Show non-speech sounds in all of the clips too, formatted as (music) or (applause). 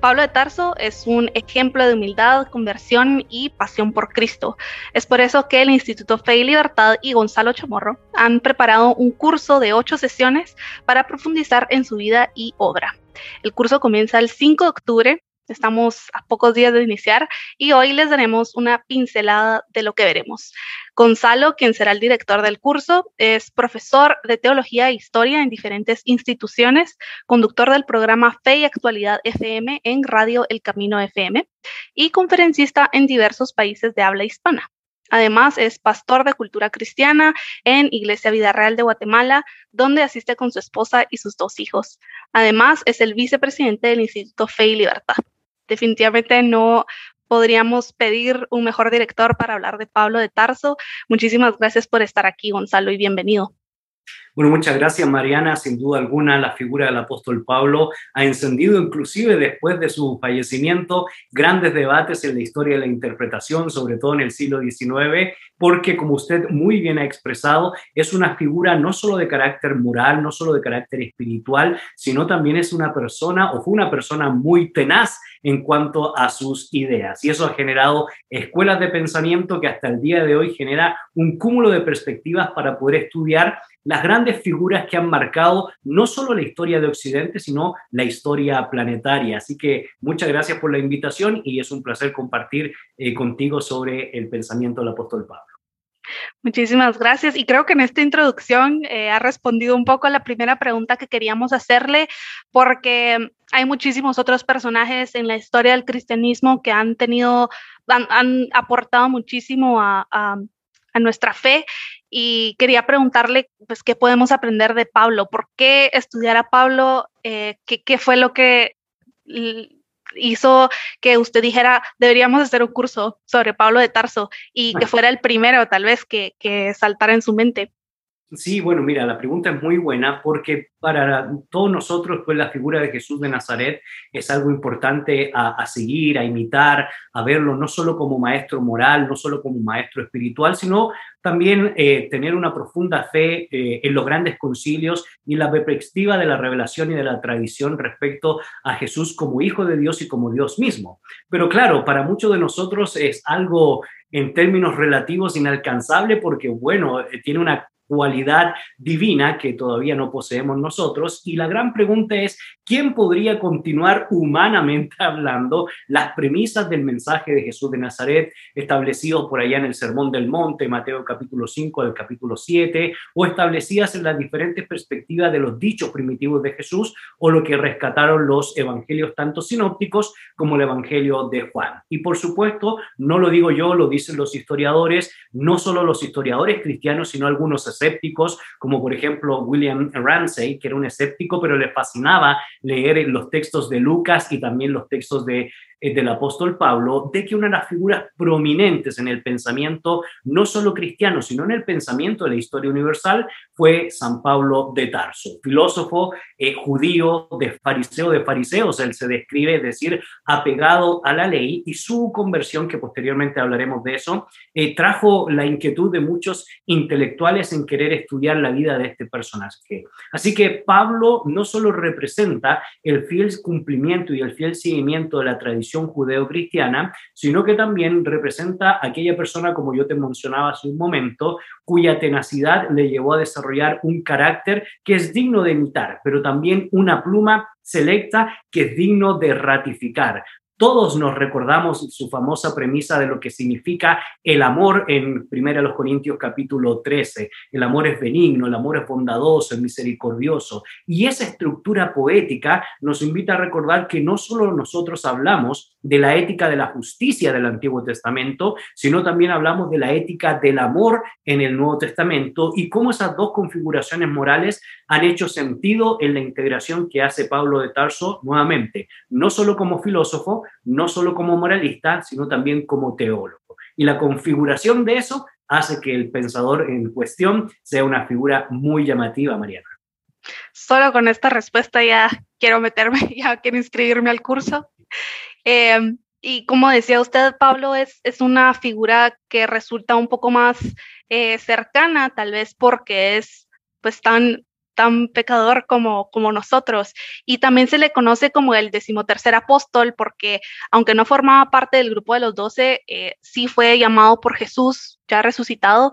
Pablo de Tarso es un ejemplo de humildad, conversión y pasión por Cristo. Es por eso que el Instituto Fe y Libertad y Gonzalo Chamorro han preparado un curso de ocho sesiones para profundizar en su vida y obra. El curso comienza el 5 de octubre Estamos a pocos días de iniciar y hoy les daremos una pincelada de lo que veremos. Gonzalo, quien será el director del curso, es profesor de Teología e Historia en diferentes instituciones, conductor del programa Fe y Actualidad FM en Radio El Camino FM y conferencista en diversos países de habla hispana. Además, es pastor de cultura cristiana en Iglesia Vida Real de Guatemala, donde asiste con su esposa y sus dos hijos. Además, es el vicepresidente del Instituto Fe y Libertad definitivamente no podríamos pedir un mejor director para hablar de Pablo de Tarso. Muchísimas gracias por estar aquí, Gonzalo, y bienvenido. Bueno, muchas gracias Mariana. Sin duda alguna, la figura del apóstol Pablo ha encendido, inclusive después de su fallecimiento, grandes debates en la historia de la interpretación, sobre todo en el siglo XIX, porque como usted muy bien ha expresado, es una figura no solo de carácter moral, no solo de carácter espiritual, sino también es una persona o fue una persona muy tenaz en cuanto a sus ideas. Y eso ha generado escuelas de pensamiento que hasta el día de hoy genera un cúmulo de perspectivas para poder estudiar las grandes figuras que han marcado no solo la historia de Occidente, sino la historia planetaria. Así que muchas gracias por la invitación y es un placer compartir eh, contigo sobre el pensamiento del apóstol Pablo. Muchísimas gracias. Y creo que en esta introducción eh, ha respondido un poco a la primera pregunta que queríamos hacerle, porque hay muchísimos otros personajes en la historia del cristianismo que han tenido, han, aportado muchísimo a, nuestra fe y quería preguntarle, pues, ¿qué podemos aprender de Pablo? ¿Por qué estudiar a Pablo? Eh, ¿qué, fue lo que hizo que usted dijera, deberíamos hacer un curso sobre Pablo de Tarso y que fuera el primero tal vez que, que saltara en su mente? Sí, bueno, mira, la pregunta es muy buena porque para todos nosotros, pues la figura de Jesús de Nazaret es algo importante a, seguir, a imitar, a verlo no solo como maestro moral, no solo como maestro espiritual, sino también eh, tener una profunda fe eh, en los grandes concilios y la perspectiva de la revelación y de la tradición respecto a Jesús como hijo de Dios y como Dios mismo. Pero claro, para muchos de nosotros es algo en términos relativos inalcanzable porque, bueno, eh, tiene una cualidad divina que todavía no poseemos nosotros. Y la gran pregunta es, ¿quién podría continuar humanamente (laughs) hablando las premisas del mensaje de Jesús de Nazaret establecidos por allá en el Sermón del Monte, Mateo capítulo 5 del capítulo 7, o establecidas en las diferentes perspectivas de los dichos primitivos de Jesús o lo que rescataron los evangelios tanto sinópticos como el evangelio de Juan? Y por supuesto, no lo digo yo, lo dicen los historiadores, no solo los historiadores cristianos, sino algunos escépticos, como por ejemplo William Ramsey, que era un escéptico, pero le fascinaba leer los textos de Lucas y también los textos de del apóstol Pablo de que una de las figuras prominentes en el pensamiento, no solo cristiano, sino en el pensamiento de la historia universal, fue San Pablo de Tarso, filósofo eh, judío de fariseo de fariseos, él se describe, es decir, apegado a la ley y su conversión, que posteriormente hablaremos de eso, eh, trajo la inquietud de muchos intelectuales en querer estudiar la vida de este personaje. Así que Pablo no solo representa el fiel cumplimiento y el fiel seguimiento de la tradición, judeo-cristiana, sino que también representa aquella persona, como yo te mencionaba hace un momento, cuya tenacidad le llevó a desarrollar un carácter que es digno de imitar, pero también una pluma selecta que es digno de ratificar. Todos nos recordamos su famosa premisa de lo que significa el amor en 1 Corintios capítulo 13. El amor es benigno, el amor es bondadoso, es misericordioso. Y esa estructura poética nos invita a recordar que no solo nosotros hablamos de la ética de la justicia del Antiguo Testamento, sino también hablamos de la ética del amor en el Nuevo Testamento y cómo esas dos configuraciones morales han hecho sentido en la integración que hace Pablo de Tarso nuevamente, no solo como filósofo, no solo como moralista, sino también como teólogo. y la configuración de eso hace que el pensador en cuestión sea una figura muy llamativa, Mariana. Solo con esta respuesta ya quiero meterme, (laughs) ya quiero inscribirme al curso. Em, y como decía usted, Pablo, es, es una figura que resulta un poco más eh, cercana, tal vez porque es pues tan tan pecador como, como nosotros. Y también se le conoce como el decimotercer apóstol porque aunque no formaba parte del grupo de los doce, eh, sí fue llamado por Jesús, ya resucitado,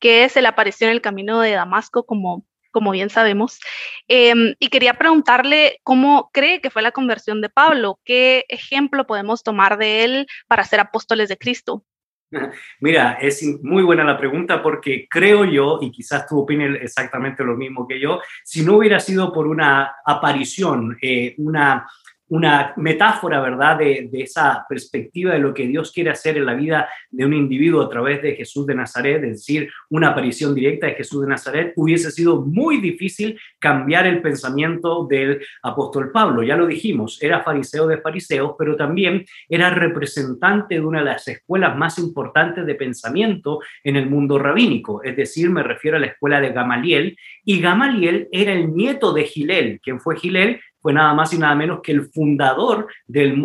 que se le apareció en el camino de Damasco, como, como bien sabemos. Em, y quería preguntarle cómo cree que fue la conversión de Pablo, qué ejemplo podemos tomar de él para ser apóstoles de Cristo. (laughs) Mira, es muy buena la pregunta porque creo yo, y quizás tú opines exactamente lo mismo que yo, si no hubiera sido por una aparición, eh, una una metáfora, ¿verdad?, de, esa perspectiva de lo que Dios quiere hacer en la vida de un individuo a través de Jesús de Nazaret, es decir, una aparición directa de Jesús de Nazaret, hubiese sido muy difícil cambiar el pensamiento del apóstol Pablo. Ya lo dijimos, era fariseo de fariseos, pero también era representante de una de las escuelas más importantes de pensamiento en el mundo rabínico, es decir, me refiero a la escuela de Gamaliel, y Gamaliel era el nieto de Gilel. ¿Quién fue Gilel? Fue nada más y nada menos que el fundador de,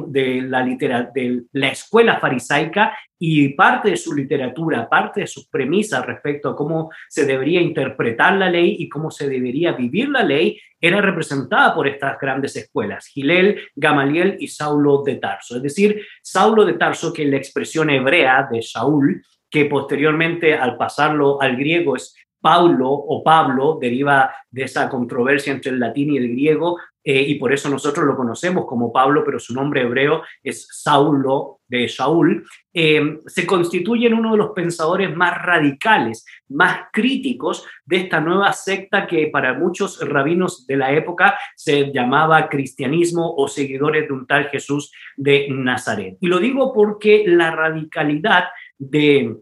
la de la escuela farisaica y parte de su literatura, parte de sus premisas respecto a cómo se debería interpretar la ley y cómo se debería vivir la ley, era representada por estas grandes escuelas, Gilel, Gamaliel y Saulo de Tarso. Es decir, Saulo de Tarso, que es la expresión hebrea de Saúl, que posteriormente al pasarlo al griego es Paulo o Pablo, deriva de esa controversia entre el latín y el griego, eh, y por eso nosotros lo conocemos como Pablo, pero su nombre hebreo es Saulo de Saúl, eh, se constituye en uno de los pensadores más radicales, más críticos de esta nueva secta que para muchos rabinos de la época se llamaba cristianismo o seguidores de un tal Jesús de Nazaret. Y lo digo porque la radicalidad de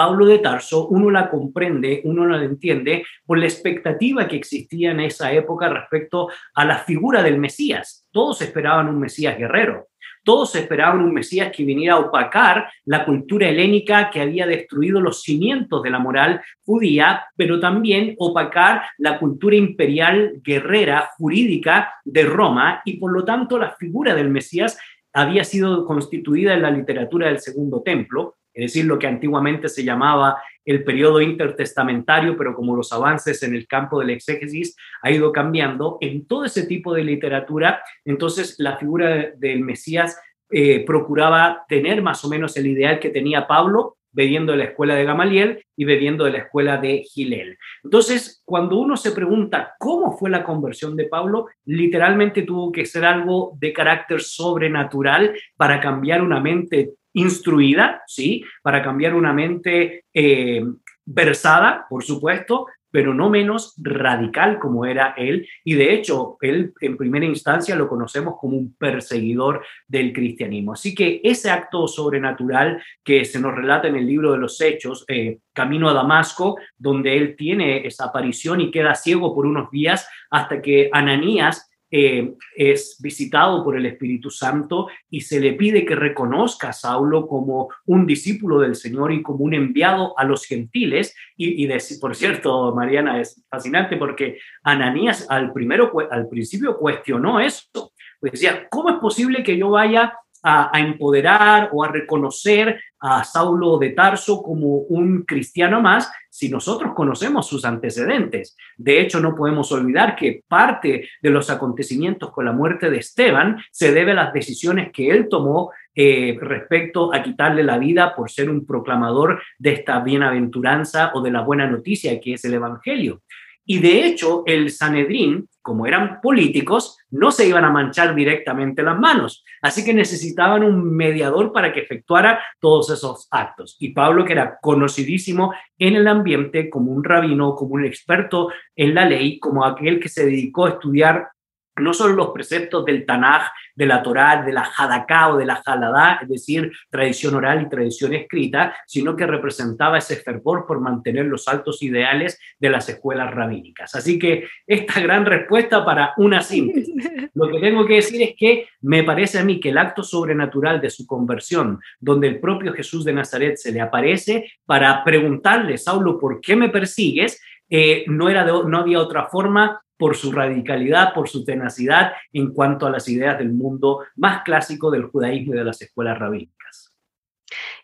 Pablo de Tarso, uno la comprende, uno la entiende por la expectativa que existía en esa época respecto a la figura del Mesías. Todos esperaban un Mesías guerrero, todos esperaban un Mesías que viniera a opacar la cultura helénica que había destruido los cimientos de la moral judía, pero también opacar la cultura imperial guerrera jurídica de Roma y por lo tanto la figura del Mesías había sido constituida en la literatura del Segundo Templo, es decir, lo que antiguamente se llamaba el periodo intertestamentario, pero como los avances en el campo del exégesis ha ido cambiando, en todo ese tipo de literatura, entonces la figura del Mesías eh, procuraba tener más o menos el ideal que tenía Pablo, bebiendo de la escuela de Gamaliel y bebiendo de la escuela de Gilel. Entonces, cuando uno se pregunta cómo fue la conversión de Pablo, literalmente tuvo que ser algo de carácter sobrenatural para cambiar una mente instruida, ¿sí? Para cambiar una mente eh, versada, por supuesto, pero no menos radical como era él. Y de hecho, él en primera instancia lo conocemos como un perseguidor del cristianismo. Así que ese acto sobrenatural que se nos relata en el libro de los Hechos, eh, Camino a Damasco, donde él tiene esa aparición y queda ciego por unos días hasta que Ananías eh, es visitado por el Espíritu Santo y se le pide que reconozca a Saulo como un discípulo del Señor y como un enviado a los gentiles. Y, por cierto, Mariana, es fascinante porque Ananías al, primero, al principio cuestionó esto. Pues decía, ¿cómo es posible que yo vaya a, empoderar o a reconocer a Saulo de Tarso como un cristiano más si nosotros conocemos sus antecedentes. De hecho, no podemos olvidar que parte de los acontecimientos con la muerte de Esteban se debe a las decisiones que él tomó eh, respecto a quitarle la vida por ser un proclamador de esta bienaventuranza o de la buena noticia que es el Evangelio. Y de hecho, el Sanedrín, como eran políticos, no se iban a manchar directamente las manos. Así que necesitaban un mediador para que efectuara todos esos actos. Y Pablo, que era conocidísimo en el ambiente como un rabino, como un experto en la ley, como aquel que se dedicó a estudiar no solo los preceptos del Tanaj, de la Torá, de la Hadaká o de la Haladá, es decir, tradición oral y tradición escrita, sino que representaba ese fervor por mantener los altos ideales de las escuelas rabínicas. Así que esta gran respuesta para una síntesis. (laughs) Lo que tengo que decir es que me parece a mí que el acto sobrenatural de su conversión, donde el propio Jesús de Nazaret se le aparece para preguntarle, Saulo, ¿por qué me persigues? No, era no había otra forma por su radicalidad, por su tenacidad en cuanto a las ideas del mundo más clásico del judaísmo y de las escuelas rabínicas.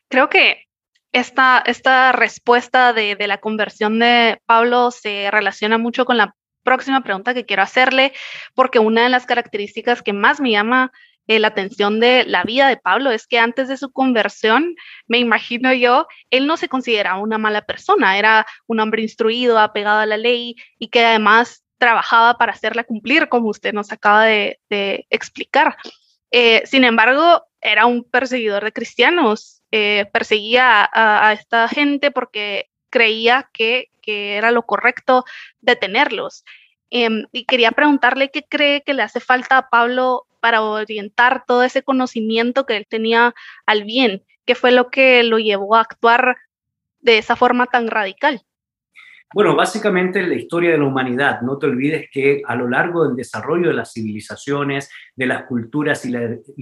Creo que esta, esta respuesta de, la conversión de Pablo se relaciona mucho con la próxima pregunta que quiero hacerle, porque una de las características que más me llama eh, la atención de la vida de Pablo es que antes de su conversión, me imagino yo, él no se consideraba una mala persona, era un hombre instruido, apegado a la ley y que además trabajaba para hacerla cumplir, como usted nos acaba de, explicar. Eh, sin embargo, era un perseguidor de cristianos, eh, perseguía a, esta gente porque creía que, era lo correcto detenerlos. Em, y quería preguntarle qué cree que le hace falta a Pablo para orientar todo ese conocimiento que él tenía al bien, qué fue lo que lo llevó a actuar de esa forma tan radical. Bueno, básicamente la historia de la humanidad. No te olvides que a lo largo del desarrollo de las civilizaciones, de las culturas y,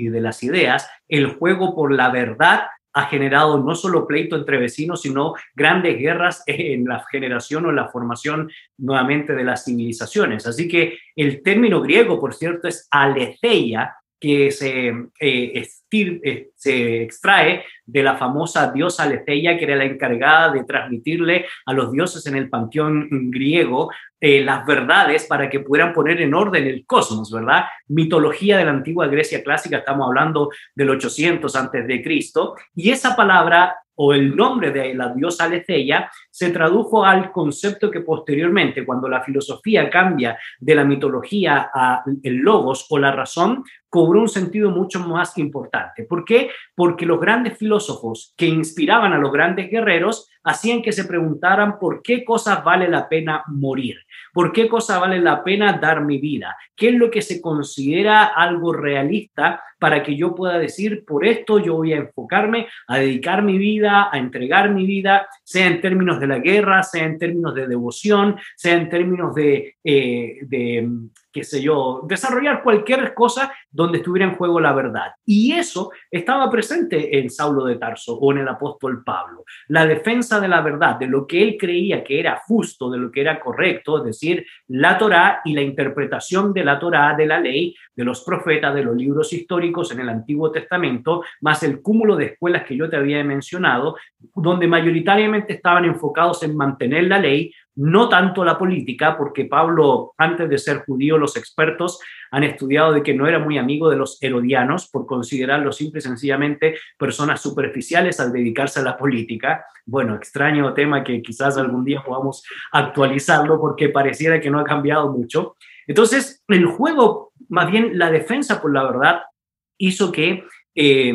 de las ideas, el juego por la verdad ha generado no solo pleito entre vecinos, sino grandes guerras en la generación o la formación nuevamente de las civilizaciones. Así que el término griego, por cierto, es aletheia, que se, eh, eh, se extrae de la famosa diosa Aletheia, que era la encargada de transmitirle a los dioses en el panteón griego eh, las verdades para que pudieran poner en orden el cosmos, ¿verdad? Mitología de la antigua Grecia clásica, estamos hablando del 800 antes de Cristo, y esa palabra o el nombre de la diosa Aletheia se tradujo al concepto que posteriormente, cuando la filosofía cambia de la mitología a el logos o la razón, cobró un sentido mucho más importante. ¿Por qué? Porque los grandes filósofos que inspiraban a los grandes guerreros hacían que se preguntaran por qué cosas vale la pena morir, por qué cosas vale la pena dar mi vida, qué es lo que se considera algo realista para que yo pueda decir, por esto yo voy a enfocarme a dedicar mi vida, a entregar mi vida, sea en términos de la guerra, sea en términos de devoción, sea en términos de, eh, de qué sé yo, desarrollar cualquier cosa donde estuviera en juego la verdad. Y eso estaba presente en Saulo de Tarso o en el apóstol Pablo. La defensa de la verdad, de lo que él creía que era justo, de lo que era correcto, es decir, la Torá y la interpretación de la Torá, de la ley, de los profetas, de los libros históricos en el Antiguo Testamento, más el cúmulo de escuelas que yo te había mencionado, donde mayoritariamente estaban enfocados en mantener la ley, no tanto la política, porque Pablo, antes de ser judío, los expertos han estudiado de que no era muy amigo de los herodianos por considerarlos simple y sencillamente personas superficiales al dedicarse a la política. Bueno, extraño tema que quizás algún día podamos actualizarlo porque pareciera que no ha cambiado mucho. Entonces, el juego, más bien la defensa por la verdad, hizo que eh,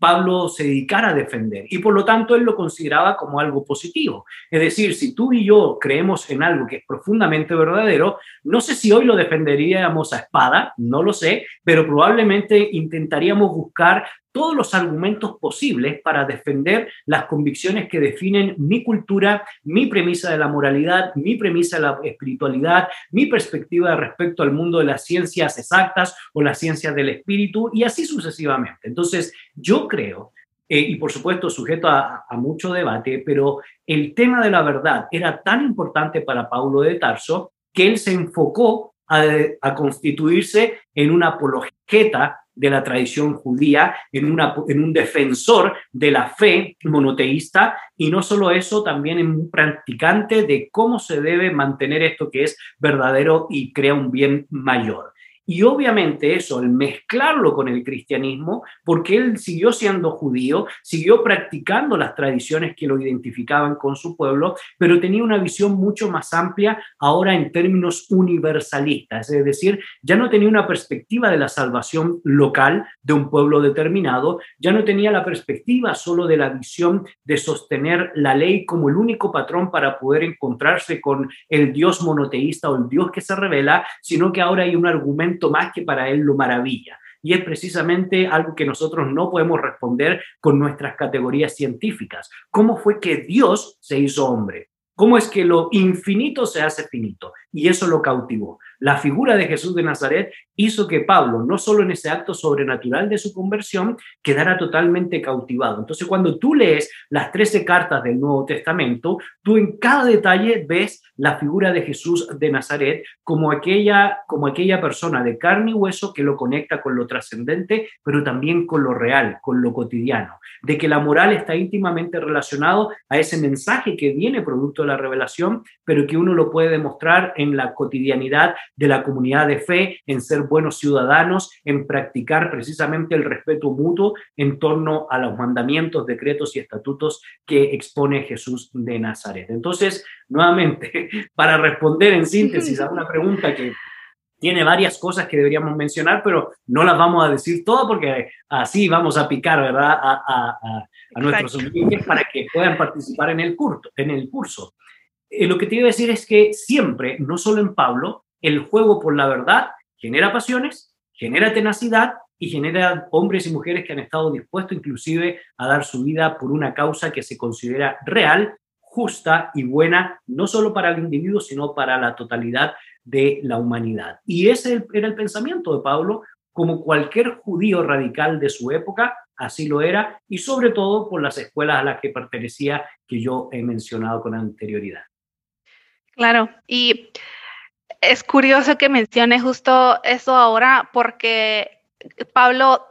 Pablo se dedicara a defender y por lo tanto él lo consideraba como algo positivo. Es decir, si tú y yo creemos en algo que es profundamente verdadero, no sé si hoy lo defenderíamos a espada, no lo sé, pero probablemente intentaríamos buscar todos los argumentos posibles para defender las convicciones que definen mi cultura, mi premisa de la moralidad, mi premisa de la espiritualidad, mi perspectiva respecto al mundo de las ciencias exactas o las ciencias del espíritu y así sucesivamente. Entonces, yo creo, eh, y por supuesto sujeto a, mucho debate, pero el tema de la verdad era tan importante para Paulo de Tarso que él se enfocó a, constituirse en una apologeta de la tradición judía, en, una, en un defensor de la fe monoteísta y no solo eso, también en un practicante de cómo se debe mantener esto que es verdadero y crea un bien mayor. Y obviamente eso, el mezclarlo con el cristianismo, porque él siguió siendo judío, siguió practicando las tradiciones que lo identificaban con su pueblo, pero tenía una visión mucho más amplia ahora en términos universalistas, es decir, ya no tenía una perspectiva de la salvación local de un pueblo determinado, ya no tenía la perspectiva solo de la visión de sostener la ley como el único patrón para poder encontrarse con el Dios monoteísta o el Dios que se revela, sino que ahora hay un argumento más que para él lo maravilla. Y es precisamente algo que nosotros no podemos responder con nuestras categorías científicas. ¿Cómo fue que Dios se hizo hombre? ¿Cómo es que lo infinito se hace finito? Y eso lo cautivó. La figura de Jesús de Nazaret hizo que Pablo, no solo en ese acto sobrenatural de su conversión, quedara totalmente cautivado. Entonces, cuando tú lees las 13 cartas del Nuevo Testamento, tú en cada detalle ves la figura de Jesús de Nazaret como aquella, como aquella persona de carne y hueso que lo conecta con lo trascendente, pero también con lo real, con lo cotidiano, de que la moral está íntimamente relacionado a ese mensaje que viene producto de la revelación, pero que uno lo puede demostrar en la cotidianidad de la comunidad de fe, en ser buenos ciudadanos, en practicar precisamente el respeto mutuo en torno a los mandamientos, decretos y estatutos que expone Jesús de Nazaret. Entonces, nuevamente, (laughs) para responder en síntesis a una pregunta que tiene varias cosas que deberíamos mencionar, pero no las vamos a decir todas porque así vamos a picar, ¿verdad?, a, nuestros oyentes para que puedan participar en el curso. En el curso. Eh, lo que te iba a decir es que siempre, no solo en Pablo, el juego por la verdad genera pasiones, genera tenacidad y genera hombres y mujeres que han estado dispuestos inclusive a dar su vida por una causa que se considera real, justa y buena, no solo para el individuo, sino para la totalidad de la humanidad. Y ese era el pensamiento de Pablo, como cualquier judío radical de su época, así lo era, y sobre todo por las escuelas a las que pertenecía que yo he mencionado con anterioridad. Claro, y es curioso que mencione justo eso ahora porque Pablo,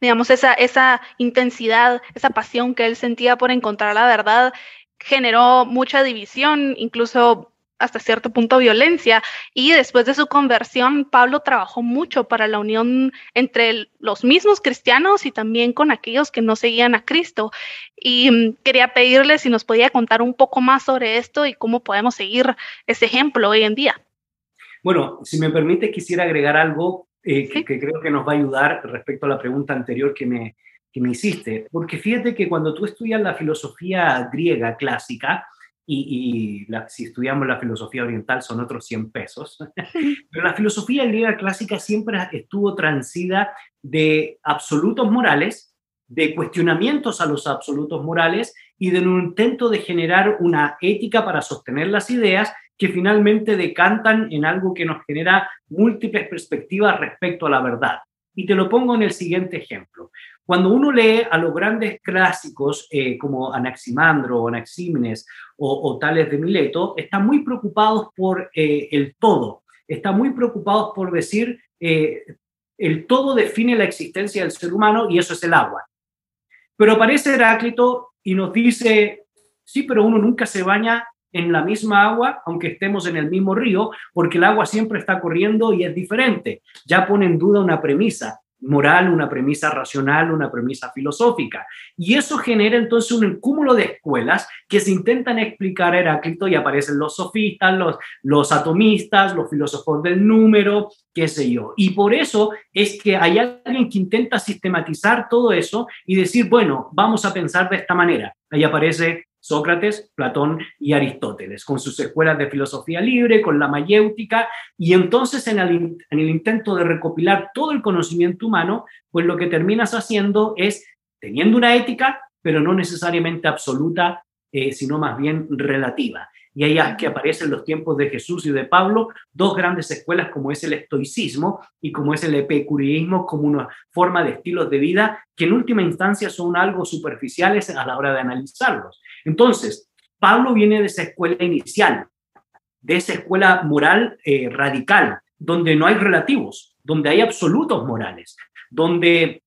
digamos, esa, esa intensidad, esa pasión que él sentía por encontrar la verdad generó mucha división, incluso hasta cierto punto violencia. Y después de su conversión, Pablo trabajó mucho para la unión entre los mismos cristianos y también con aquellos que no seguían a Cristo. Y mm, quería pedirle si nos podía contar un poco más sobre esto y cómo podemos seguir ese ejemplo hoy en día. Bueno, si me permite, quisiera agregar algo eh, que, creo que nos va a ayudar respecto a la pregunta anterior que me, que me hiciste. Porque fíjate que cuando tú estudias la filosofía griega clásica, y, si estudiamos la filosofía oriental son otros 100 pesos, (laughs) pero la filosofía griega clásica siempre estuvo transida de absolutos morales, de cuestionamientos a los absolutos morales y de un intento de generar una ética para sostener las ideas que finalmente decantan en algo que nos genera múltiples perspectivas respecto a la verdad. Y te lo pongo en el siguiente ejemplo. Cuando uno lee a los grandes clásicos eh, como Anaximandro o Anaxímenes o, tales de Mileto, están muy preocupados por eh, el todo, están muy preocupados por decir eh, el todo define la existencia del ser humano y eso es el agua. Pero aparece Heráclito y nos dice, sí, pero uno nunca se baña en la misma agua, aunque estemos en el mismo río, porque el agua siempre está corriendo y es diferente. Ya pone en duda una premisa moral, una premisa racional, una premisa filosófica. Y eso genera entonces un cúmulo de escuelas que se intentan explicar a Heráclito y aparecen los sofistas, los, los atomistas, los filósofos del número, qué sé yo. Y por eso es que hay alguien que intenta sistematizar todo eso y decir, bueno, vamos a pensar de esta manera. Ahí aparece Sócrates, Platón y Aristóteles, con sus escuelas de filosofía libre, con la mayéutica, y entonces en el, en el, intento de recopilar todo el conocimiento humano, pues lo que terminas haciendo es teniendo una ética, pero no necesariamente absoluta, eh, sino más bien relativa. Y ahí es que aparecen los tiempos de Jesús y de Pablo, dos grandes escuelas como es el estoicismo y como es el epicureísmo, como una forma de estilos de vida que en última instancia son algo superficiales a la hora de analizarlos. Entonces, Pablo viene de esa escuela inicial, de esa escuela moral eh, radical, donde no hay relativos, donde hay absolutos morales, donde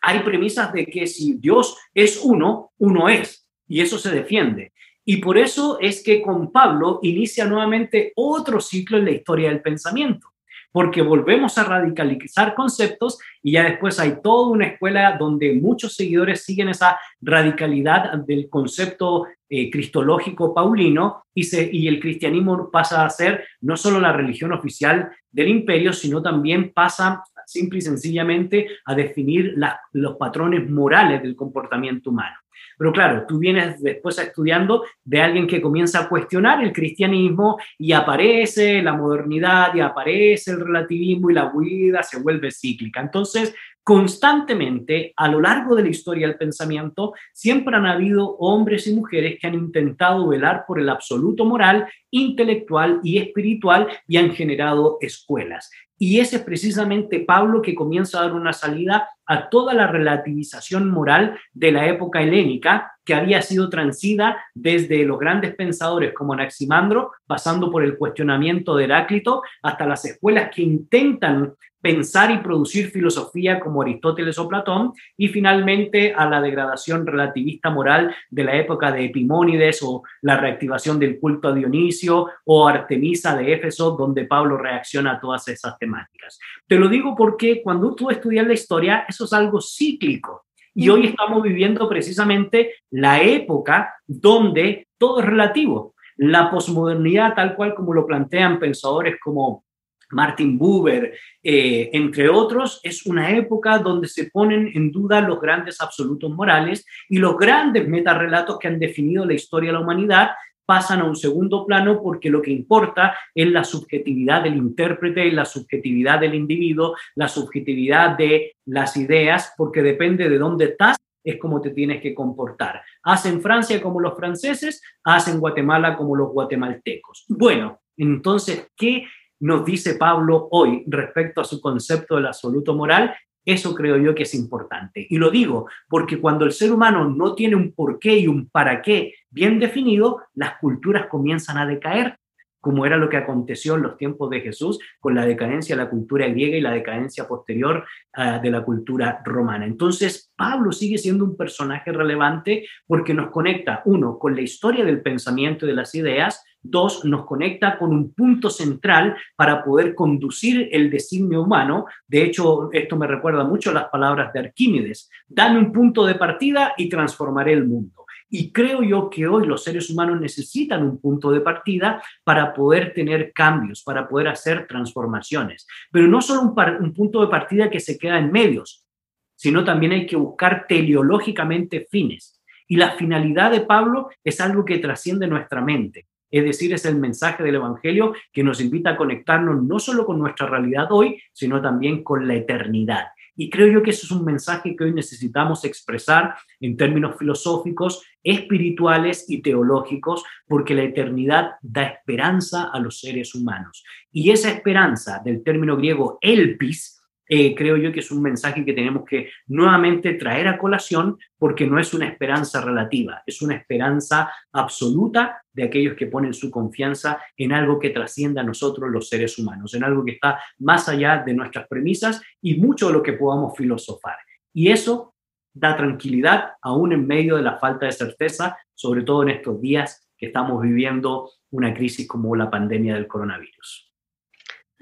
hay premisas de que si Dios es uno, uno es, y eso se defiende. Y por eso es que con Pablo inicia nuevamente otro ciclo en la historia del pensamiento. porque volvemos a radicalizar conceptos y ya después hay toda una escuela donde muchos seguidores siguen esa radicalidad del concepto eh, cristológico paulino y, el cristianismo pasa a ser no solo la religión oficial del imperio, sino también pasa simple y sencillamente a definir los patrones morales del comportamiento humano. Pero claro, tú vienes después estudiando de alguien que comienza a cuestionar el cristianismo y aparece la modernidad y aparece el relativismo y la vida se vuelve cíclica. Entonces, constantemente a lo largo de la historia del pensamiento siempre han habido hombres y mujeres que han intentado velar por el absoluto moral, intelectual y espiritual y han generado escuelas. Y ese es precisamente Pablo que comienza a dar una salida a toda la relativización moral de la época helénica que había sido transida desde los grandes pensadores como Anaximandro, pasando por el cuestionamiento de Heráclito, hasta las escuelas que intentan pensar y producir filosofía como Aristóteles o Platón, y finalmente a la degradación relativista moral de la época de Epimónides o la reactivación del culto a Dionisio o Artemisa de Éfeso, donde Pablo reacciona a todas esas temáticas. Te lo digo porque cuando tú estudias la historia, eso es algo cíclico. Y hoy estamos viviendo precisamente la época donde todo es relativo. La posmodernidad, tal cual como lo plantean pensadores como Martin Buber, eh, entre otros, es una época donde se ponen en duda los grandes absolutos morales y los grandes metarrelatos que han definido la historia de la humanidad pasan a un segundo plano porque lo que importa es la subjetividad del intérprete, la subjetividad del individuo, la subjetividad de las ideas, porque depende de dónde estás, es como te tienes que comportar. Haz en Francia como los franceses, haz en Guatemala como los guatemaltecos. Bueno, entonces, ¿qué nos dice Pablo hoy respecto a su concepto del absoluto moral, eso creo yo que es importante. Y lo digo porque cuando el ser humano no tiene un porqué y un para qué bien definido, las culturas comienzan a decaer, como era lo que aconteció en los tiempos de Jesús con la decadencia de la cultura griega y la decadencia posterior uh, de la cultura romana. Entonces, Pablo sigue siendo un personaje relevante porque nos conecta, uno, con la historia del pensamiento y de las ideas, Dos, nos conecta con un punto central para poder conducir el designio humano. De hecho, esto me recuerda mucho a las palabras de Arquímedes. Dame un punto de partida y transformaré el mundo. Y creo yo que hoy los seres humanos necesitan un punto de partida para poder tener cambios, para poder hacer transformaciones. Pero no solo un, un punto de partida que se queda en medios, sino también hay que buscar teleológicamente fines. Y la finalidad de Pablo es algo que trasciende nuestra mente. Es decir, es el mensaje del Evangelio que nos invita a conectarnos no solo con nuestra realidad hoy, sino también con la eternidad. Y creo yo que eso es un mensaje que hoy necesitamos expresar en términos filosóficos, espirituales y teológicos, porque la eternidad da esperanza a los seres humanos. Y esa esperanza del término griego elpis, eh, creo yo que es un mensaje que tenemos que nuevamente traer a colación porque no es una esperanza relativa, es una esperanza absoluta de aquellos que ponen su confianza en algo que trascienda a nosotros los seres humanos, en algo que está más allá de nuestras premisas y mucho de lo que podamos filosofar. Y eso da tranquilidad aún en medio de la falta de certeza, sobre todo en estos días que estamos viviendo una crisis como la pandemia del coronavirus.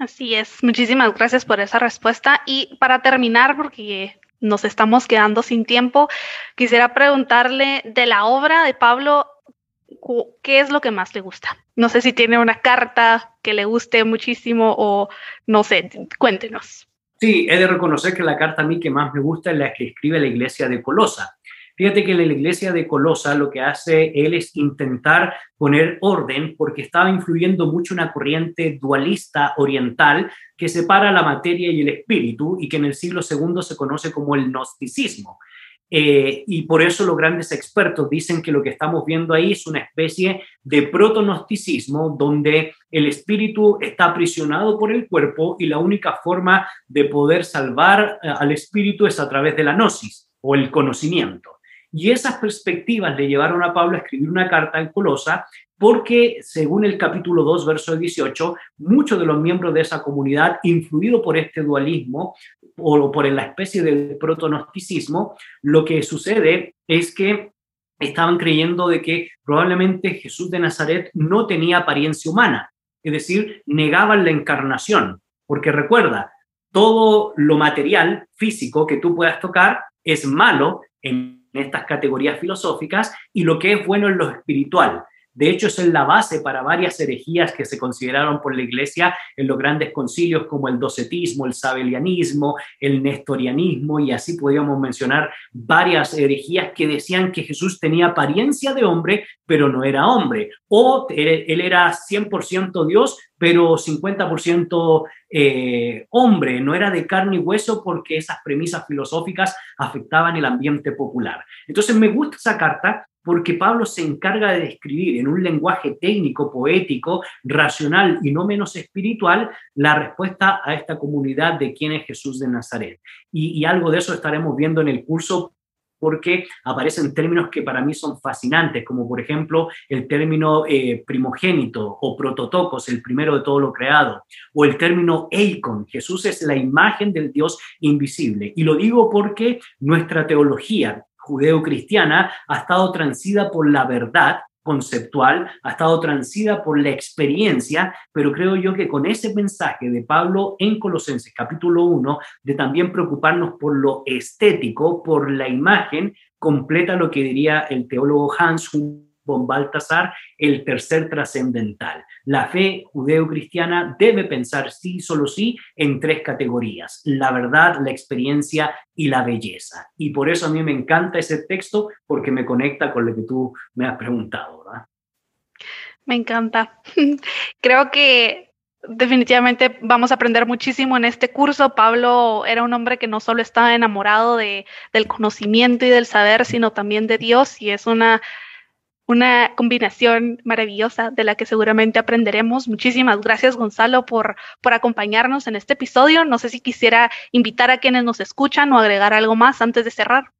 Así es, muchísimas gracias por esa respuesta. Y para terminar, porque nos estamos quedando sin tiempo, quisiera preguntarle de la obra de Pablo, ¿qué es lo que más le gusta? No sé si tiene una carta que le guste muchísimo o no sé, cuéntenos. Sí, he de reconocer que la carta a mí que más me gusta es la que escribe la iglesia de Colosa. Fíjate que la iglesia de Colosa lo que hace él es intentar poner orden porque estaba influyendo mucho una corriente dualista oriental que separa la materia y el espíritu y que en el siglo II se conoce como el gnosticismo. Eh, y por eso los grandes expertos dicen que lo que estamos viendo ahí es una especie de protonosticismo donde el espíritu está aprisionado por el cuerpo y la única forma de poder salvar eh, al espíritu es a través de la gnosis o el conocimiento. Y esas perspectivas le llevaron a Pablo a escribir una carta en porque, según el capítulo 2, verso 18, muchos de los miembros de esa comunidad, influido por este dualismo o por la especie de protonosticismo, lo que sucede es que estaban creyendo de que probablemente Jesús de Nazaret no tenía apariencia humana, es decir, negaban la encarnación. Porque recuerda, todo lo material, físico que tú puedas tocar es malo en estas categorías filosóficas y lo que es bueno es lo espiritual. De hecho, es la base para varias herejías que se consideraron por la Iglesia en los grandes concilios como el docetismo, el sabelianismo, el nestorianismo y así podríamos mencionar varias herejías que decían que Jesús tenía apariencia de hombre, pero no era hombre, o él era 100% Dios, pero 50% eh, hombre, no era de carne y hueso porque esas premisas filosóficas afectaban el ambiente popular. Entonces me gusta esa carta porque Pablo se encarga de describir en un lenguaje técnico, poético, racional y no menos espiritual la respuesta a esta comunidad de quién es Jesús de Nazaret. Y, algo de eso estaremos viendo en el curso porque aparecen términos que para mí son fascinantes, como por ejemplo el término eh, primogénito o prototocos, el primero de todo lo creado, o el término eikon, Jesús es la imagen del Dios invisible. Y lo digo porque nuestra teología, judeo-cristiana ha estado transida por la verdad conceptual, ha estado transida por la experiencia, pero creo yo que con ese mensaje de Pablo en Colosenses capítulo 1, de también preocuparnos por lo estético, por la imagen, completa lo que diría el teólogo Hans von Baltasar, el tercer trascendental. La fe judeo-cristiana debe pensar sí, solo sí, en tres categorías, la verdad, la experiencia y la belleza. Y por eso a mí me encanta ese texto porque me conecta con lo que tú me has preguntado, ¿verdad? Me encanta. (laughs) Creo que definitivamente vamos a aprender muchísimo en este curso. Pablo era un hombre que no solo estaba enamorado de, del conocimiento y del saber, sino también de Dios y es una una combinación maravillosa de la que seguramente aprenderemos. Muchísimas gracias, Gonzalo, por, por acompañarnos en este episodio. No sé si quisiera invitar a quienes nos escuchan o agregar algo más antes de cerrar.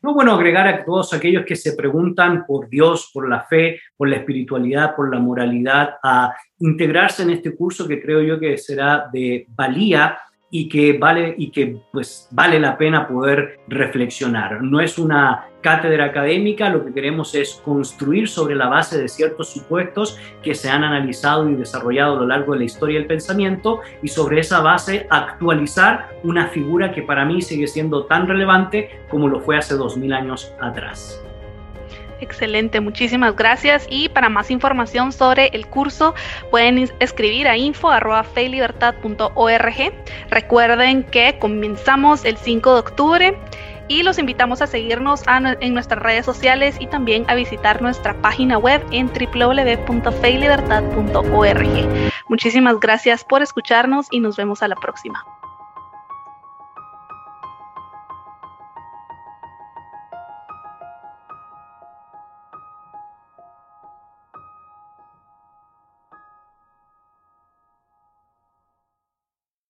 No, bueno, agregar a todos aquellos que se preguntan por Dios, por la fe, por la espiritualidad, por la moralidad, a integrarse en este curso que creo yo que será de valía y que vale y que pues vale la pena poder reflexionar. No es una cátedra académica, lo que queremos es construir sobre la base de ciertos supuestos que se han analizado y desarrollado a lo largo de la historia del pensamiento y sobre esa base actualizar una figura que para mí sigue siendo tan relevante como lo fue hace dos mil años atrás. Excelente, muchísimas gracias. Y para más información sobre el curso pueden escribir a info.feilibertad.org. Recuerden que comenzamos el 5 de octubre y los invitamos a seguirnos en nuestras redes sociales y también a visitar nuestra página web en www.feilibertad.org. Muchísimas gracias por escucharnos y nos vemos a la próxima.